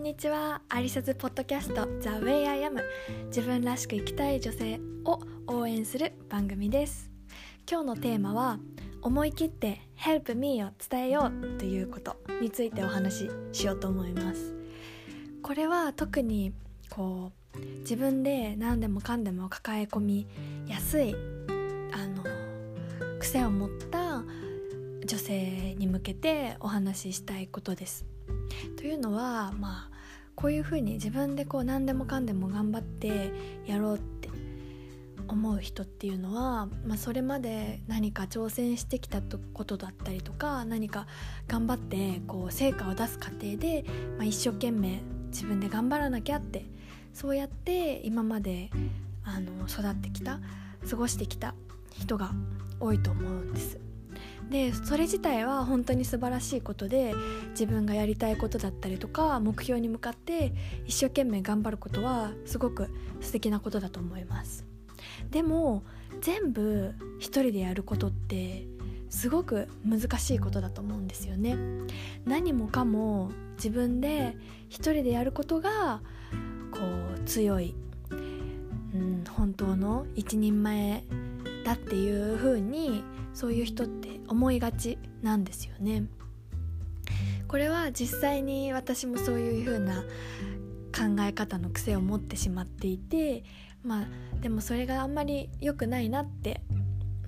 んにちは。アリサズポッドキャスト The Way I Am 自分らしく生きたい女性を応援する番組です。今日のテーマは思い切って Help Me を伝えようということについてお話ししようと思います。これは特にこう自分で何でもかんでも抱え込みやすいあの癖を持った女性に向けてお話ししたいことです。というのはまあこういうふうに自分でこう何でもかんでも頑張ってやろうって思う人っていうのは、まあ、それまで何か挑戦してきたことだったりとか何か頑張ってこう成果を出す過程で、まあ、一生懸命自分で頑張らなきゃってそうやって今まであの育ってきた過ごしてきた人が多いと思うんです。でそれ自体は本当に素晴らしいことで自分がやりたいことだったりとか目標に向かって一生懸命頑張ることはすごく素敵なことだと思います。でも全部一人でやることってすごく難しいことだと思うんですよね。何もかも自分で一人でやることがこう強い、うん、本当の一人前だっていう風にそういう人って思いがちなんですよね。これは実際に私もそういう風な考え方の癖を持ってしまっていてまあでもそれがあんまり良くないなって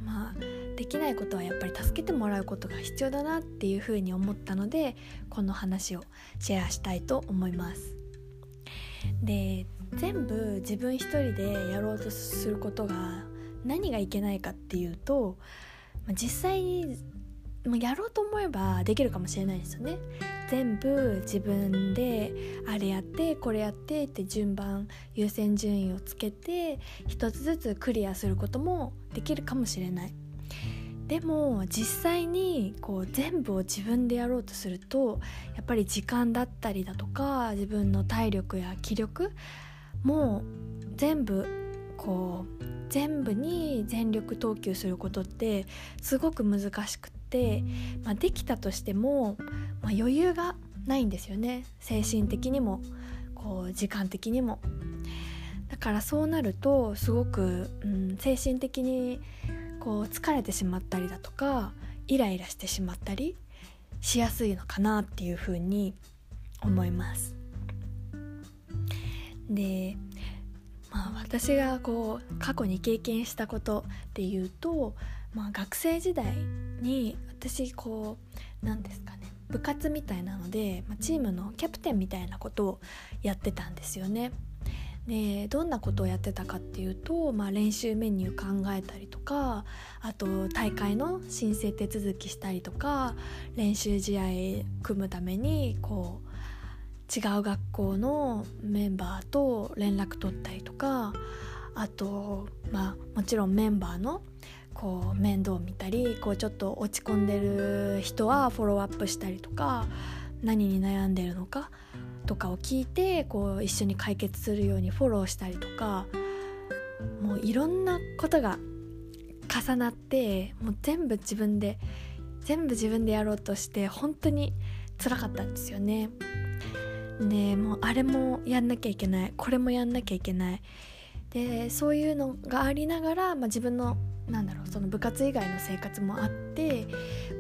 まあできないことはやっぱり助けてもらうことが必要だなっていうふうに思ったのでこの話をシェアしたいと思います。で全部自分一人でやろうとすることが何がいけないかっていうとまあ実際にまあやろうと思えばできるかもしれないですよね。全部自分であれやってこれやってって順番優先順位をつけて一つずつクリアすることもできるかもしれない。でも実際にこう全部を自分でやろうとするとやっぱり時間だったりだとか自分の体力や気力も全部こう全部に全力投球することってすごく難しくって、まあ、できたとしても、まあ、余裕がないんですよね精神的にもこう時間的にも。だからそうなるとすごく、うん、精神的にこう疲れてしまったりだとかイライラしてしまったりしやすいのかなっていうふうに思います。でまあ、私がこう過去に経験したことっていうと、まあ、学生時代に私こう何ですかね部活みたいなので、まあ、チームのキャプテンみたいなことをやってたんですよね。でどんなことをやってたかっていうと、まあ、練習メニュー考えたりとかあと大会の申請手続きしたりとか練習試合組むためにこう違う学校のメンバーと連絡取ったりとかあとまあもちろんメンバーのこう面倒を見たりこうちょっと落ち込んでる人はフォローアップしたりとか何に悩んでるのかとかを聞いてこう一緒に解決するようにフォローしたりとかもういろんなことが重なってもう全部自分で全部自分でやろうとして本当に辛かったんですよね。でもうあれもやんなきゃいけないこれもやんなきゃいけないでそういうのがありながら、まあ、自分のなんだろうその部活以外の生活もあって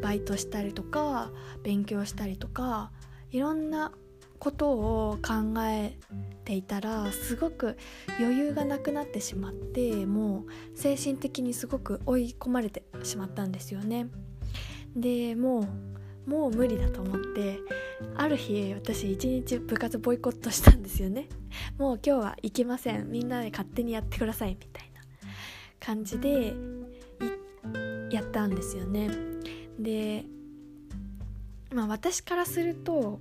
バイトしたりとか勉強したりとかいろんなことを考えていたらすごく余裕がなくなってしまってもう精神的にすごく追い込まれてしまったんですよね。でもうもう無理だと思ってある日私一日部活ボイコットしたんですよね。もう今日は行きません。みんなで勝手にやってくださいみたいな感じでやったんですよね。でまあ私からすると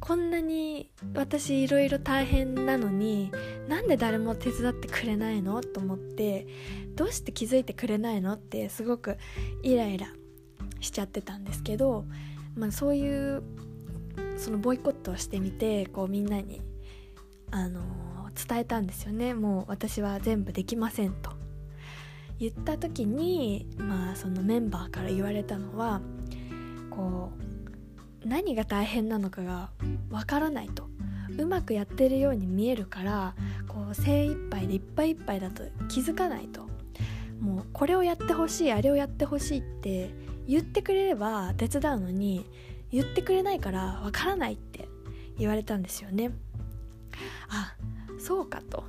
こんなに私いろいろ大変なのになんで誰も手伝ってくれないのと思ってどうして気づいてくれないのってすごくイライラしちゃってたんですけどまあ、そういうそのボイコットをしてみてこうみんなに、あのー、伝えたんですよね。もう私は全部できませんと。言った時に、まあ、そのメンバーから言われたのはこう何が大変なのかがわからないと。うまくやってるように見えるからこう精一杯でいっぱいいっぱいだと気づかないと。もうこれをやってほしいあれをやってほしいって言ってくれれば手伝うのに言ってくれないからわからないって言われたんですよね。あそうかと。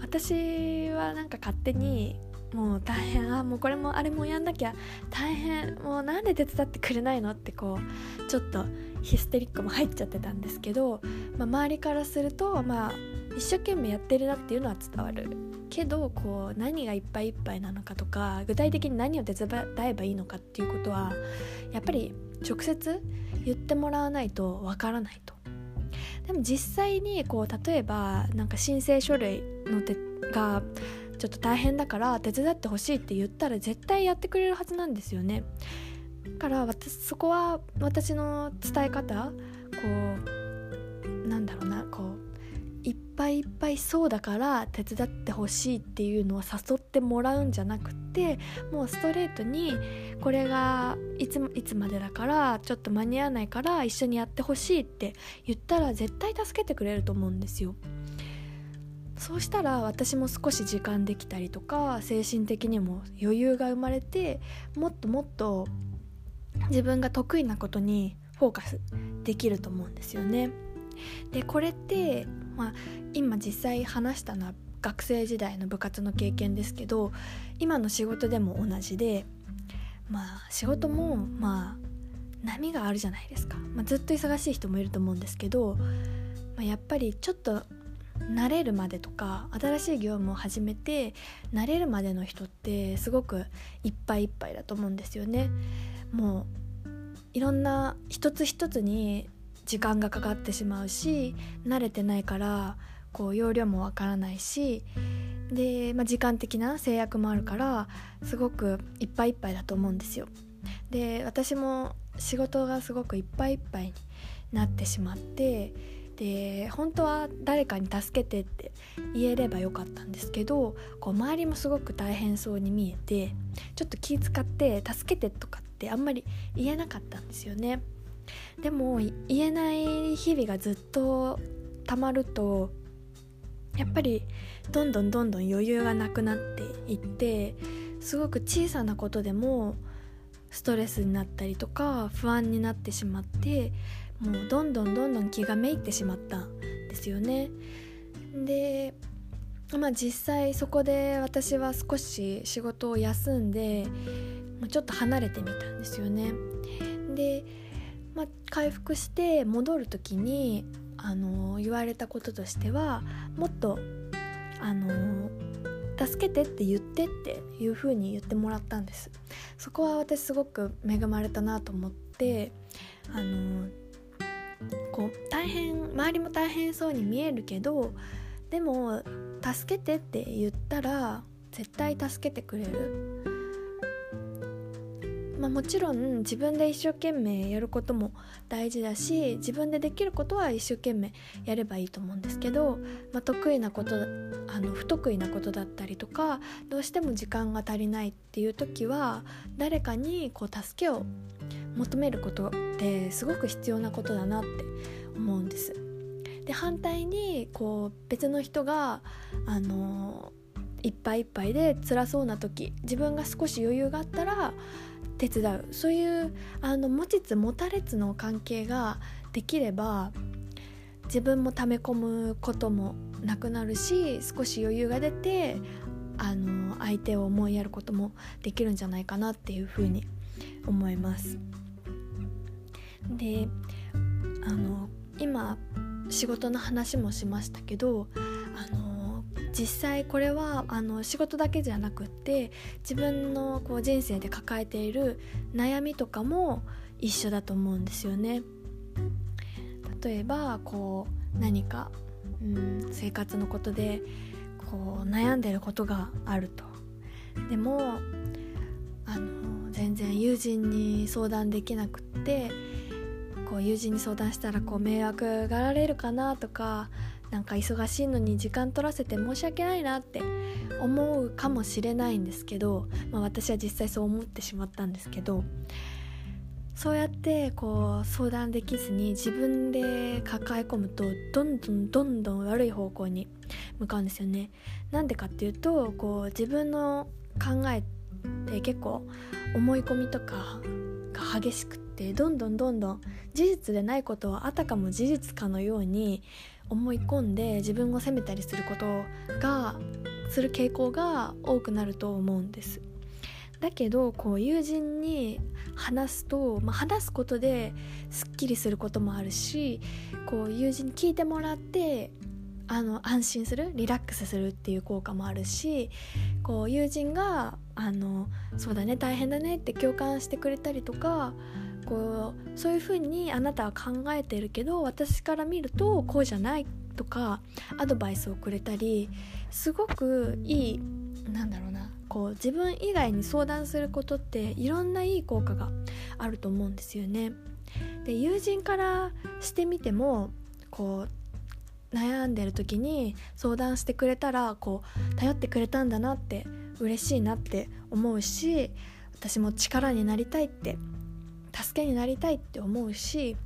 私はなんか勝手にもう大変あもうこれもあれもやんなきゃ大変もうなんで手伝ってくれないのってこうちょっとヒステリックも入っちゃってたんですけど、まあ、周りからするとまあ一生懸命やってるなっていうのは伝わる。けどこう何がいっぱいいっぱいなのかとか具体的に何を手伝えばいいのかっていうことはやっぱり直接言ってもらわないとわからないと。でも実際にこう例えばなんか申請書類の手がちょっと大変だから手伝ってほしいって言ったら絶対やってくれるはずなんですよね。だから私そこは私の伝え方こうなんだろうなぱいいっぱいそうだから手伝ってほしいっていうのを誘ってもらうんじゃなくてもうストレートにこれがいついつまでだからちょっと間に合わないから一緒にやってほしいって言ったら絶対助けてくれると思うんですよ。そうしたら私も少し時間できたりとか精神的にも余裕が生まれてもっともっと自分が得意なことにフォーカスできると思うんですよね。でこれって、まあ、今実際話したのは学生時代の部活の経験ですけど今の仕事でも同じでまあ仕事もまあ波があるじゃないですか、まあ、ずっと忙しい人もいると思うんですけど、まあ、やっぱりちょっと慣れるまでとか新しい業務を始めて慣れるまでの人ってすごくいっぱいいっぱいだと思うんですよね。もういろんな一つ一つに時間がかかってしまうし慣れてないからこう容量もわからないしで、まあ、時間的な制約もあるからすごくいっぱいいっぱいだと思うんですよ。で私も仕事がすごくいっぱいいっぱいになってしまってで本当は誰かに助けてって言えればよかったんですけどこう周りもすごく大変そうに見えてちょっと気遣って助けてとかってあんまり言えなかったんですよね。でも言えない日々がずっとたまるとやっぱりどんどんどんどん余裕がなくなっていってすごく小さなことでもストレスになったりとか不安になってしまってもうどんどんどんどん気がめいってしまったんですよね。でまあ実際そこで私は少し仕事を休んでちょっと離れてみたんですよね。でまあ、回復して戻る時にあの言われたこととしてはもっとあの助けてって言ってっていう風に言ってもらったんです。そこは私すごく恵まれたなと思ってあのこう大変周りも大変そうに見えるけどでも助けてって言ったら絶対助けてくれる。まあ、もちろん自分で一生懸命やることも大事だし自分でできることは一生懸命やればいいと思うんですけど、まあ、得意なことあの不得意なことだったりとかどうしても時間が足りないっていう時は誰かにこう助けを求めることってすごく必要なことだなって思うんです。で反対にこう別の人があのいっぱいいっぱいで辛そうな時自分が少し余裕があったら手伝うそういうあの持ちつ持たれつの関係ができれば自分も溜め込むこともなくなるし少し余裕が出てあの相手を思いやることもできるんじゃないかなっていうふうに思います。であの今仕事の話もしましたけどあの実際これはあの仕事だけじゃなくって自分のこう人生で抱えている悩みとかも一緒だと思うんですよね。例えばこう何か、うん、生活のことでこう悩んでることがあると。でもあの全然友人に相談できなくってこう友人に相談したらこう迷惑がられるかなとかなんか忙しいのに時間取らせて申し訳ないなって思うかもしれないんですけど、まあ、私は実際そう思ってしまったんですけどそうやってこう相談できずに自分で抱え込むとどんどんどんどん悪い方向に向かうんですよね。なんでかっていうとこう自分の考えって結構思い込みとかが激しくってどんどんどんどん事実でないことはあたかも事実かのように思い込んで自分を責めたりすることがする傾向が多くなると思うんです。だけどこう友人に話すと、まあ、話すことですっきりすることもあるしこう友人に聞いてもらってあの安心するリラックスするっていう効果もあるしこう友人があの「そうだね大変だね」って共感してくれたりとかこうそういうふうにあなたは考えてるけど私から見るとこうじゃないとかアドバイスをくれたりすごくいいなんだろうなこう自分以外に相談することっていろんないい効果があると思うんですよね。で友人からしてみてもこう悩んでる時に相談してくれたらこう頼ってくれたんだなって嬉しいなって思うし私も力になりたいって助けになりたいって思うし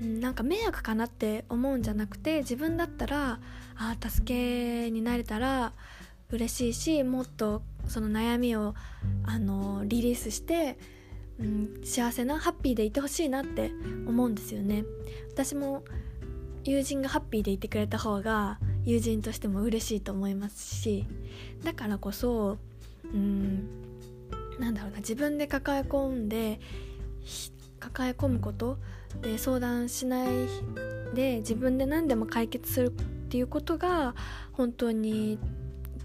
なんか迷惑かなって思うんじゃなくて自分だったらあ助けになれたら嬉しいしもっとその悩みをあのリリースして、うん、幸せなハッピーでいてほしいなって思うんですよね。私も友人がハッピーでいてくれた方が友人としても嬉しいと思いますしだからこそうんなんだろうな自分で抱え込んで抱え込むことで相談しないで自分で何でも解決するっていうことが本当に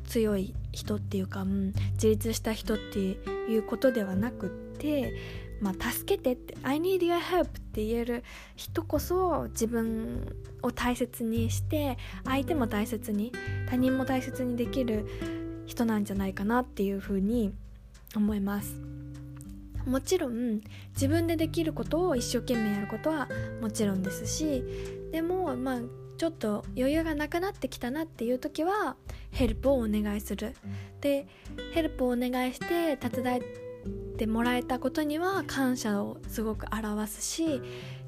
強い人っていうか、うん、自立した人っていうことではなくってまあ、助けてって I need your help って言える人こそ自分を大切にして相手も大切に他人も大切にできる人なんじゃないかなっていうふうに思います。もちろん自分でできることを一生懸命やることはもちろんですしでもまあちょっと余裕がなくなってきたなっていう時はヘルプをお願いする。でヘルプをお願いして手伝ってもらえたことには感謝をすごく表すし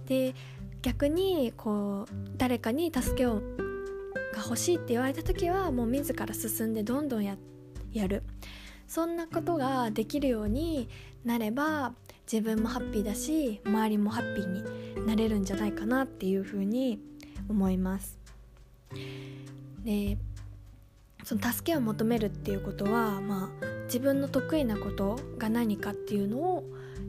で逆にこう誰かに助けをが欲しいって言われた時はもう自ら進んでどんどんやる。そんなことができるようになれば自分もハッピーだし周りもハッピーになれるんじゃないかなっていうふうに思いますでその助けを求めるっていうことは、まあ、自分の得意なことが何かっていうのを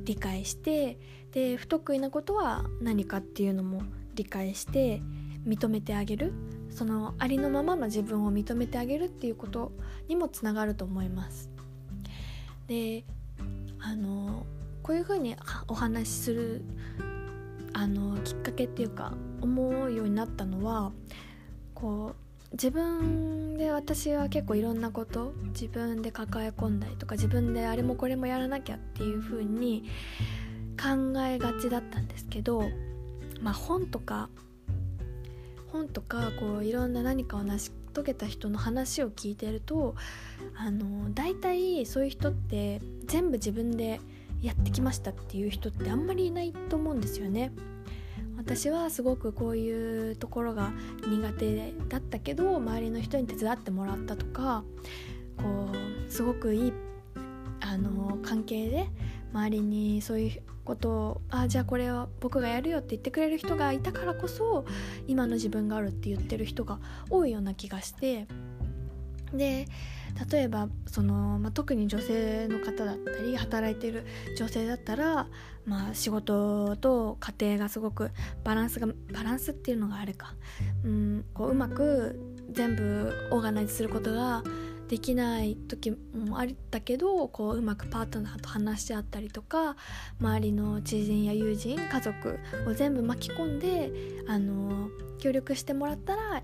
理解してで不得意なことは何かっていうのも理解して認めてあげるそのありのままの自分を認めてあげるっていうことにもつながると思います。であのこういうふうにお話しするあのきっかけっていうか思うようになったのはこう自分で私は結構いろんなこと自分で抱え込んだりとか自分であれもこれもやらなきゃっていう風に考えがちだったんですけど、まあ、本とか本とかこういろんな何かを成し遂げた人の話を聞いてるとあの大体そういう人って全部自分でやってきましたっていう人ってあんまりいないと思うんですよね。私はすごくこういうところが苦手だったけど周りの人に手伝ってもらったとかこうすごくいいあの関係で周りにそういうことをあじゃあこれは僕がやるよって言ってくれる人がいたからこそ今の自分があるって言ってる人が多いような気がして。で例えばその、まあ、特に女性の方だったり働いてる女性だったら、まあ、仕事と家庭がすごくバランスがバランスっていうのがあるか、うん、こううまく全部オーガナイズすることができない時もあったけどこううまくパートナーと話し合ったりとか周りの知人や友人家族を全部巻き込んであの協力してもらったら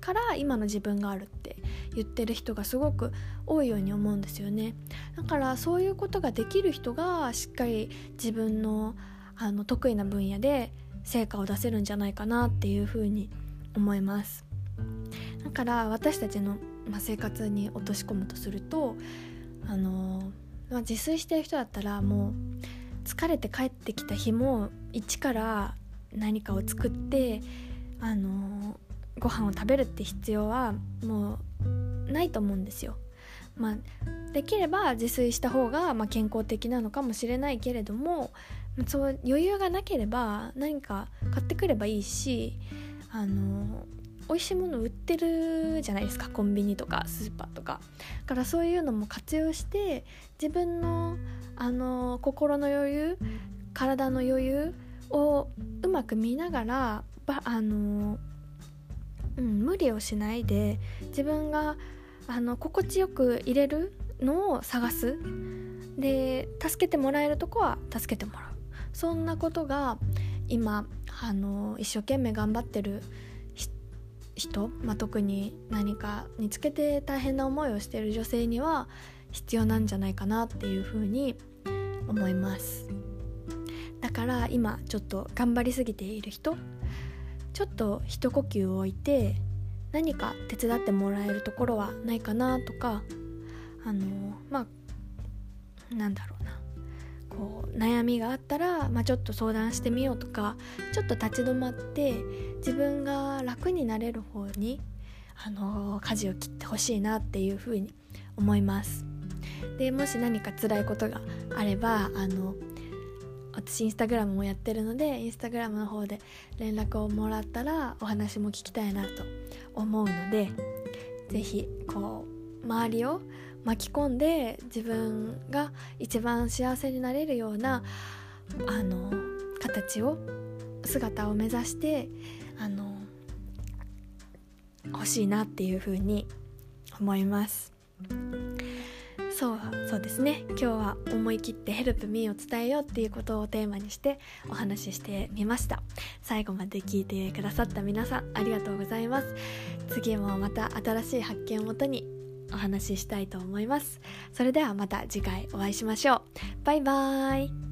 から今の自分があるって言ってる人がすごく多いように思うんですよね。だからそういうことができる人がしっかり自分のあの得意な分野で成果を出せるんじゃないかなっていうふうに思います。だから私たちの、まあ、生活に落とし込むとするとあの、まあ、自炊してる人だったらもう疲れて帰ってきた日も一から何かを作ってあのご飯を食べるって必要はもうないと思うんですよ。まあ、できれば自炊した方がまあ健康的なのかもしれないけれどもそう余裕がなければ何か買ってくればいいしあの美味しいもの売ってるじゃないですかコンビニとかスーパーとか。だからそういうのも活用して自分のあの心の余裕体の余裕をうまく見ながらばあの、うん、無理をしないで自分があの心地よく入れるのを探す。で助けてもらえるとこは助けてもらう。そんなことが今あの一生懸命頑張ってる人、まあ、特に何かにつけて大変な思いをしている女性には必要なんじゃないかなっていうふうに思います。だから今ちょっと頑張りすぎている人ちょっと一呼吸置いて何か手伝ってもらえるところはないかなとかあのまあなんだろうな。こう悩みがあったら、まあ、ちょっと相談してみようとかちょっと立ち止まって自分が楽になれる方にあの舵を切ってほしいなっていうふうに思います。でもし何か辛いことがあればあの私インスタグラムもやってるのでインスタグラムの方で連絡をもらったらお話も聞きたいなと思うので是非こう周りを巻き込んで自分が一番幸せになれるようなあの形を姿を目指してあの欲しいなっていうふうに思います。そうそうですね。今日は思い切って「ヘルプミーを伝えようっていうことをテーマにしてお話ししてみました。最後まで聞いてくださった皆さんありがとうございます。次もまた新しい発見をもとにお話ししたいと思います。それではまた次回お会いしましょう。バイバーイ。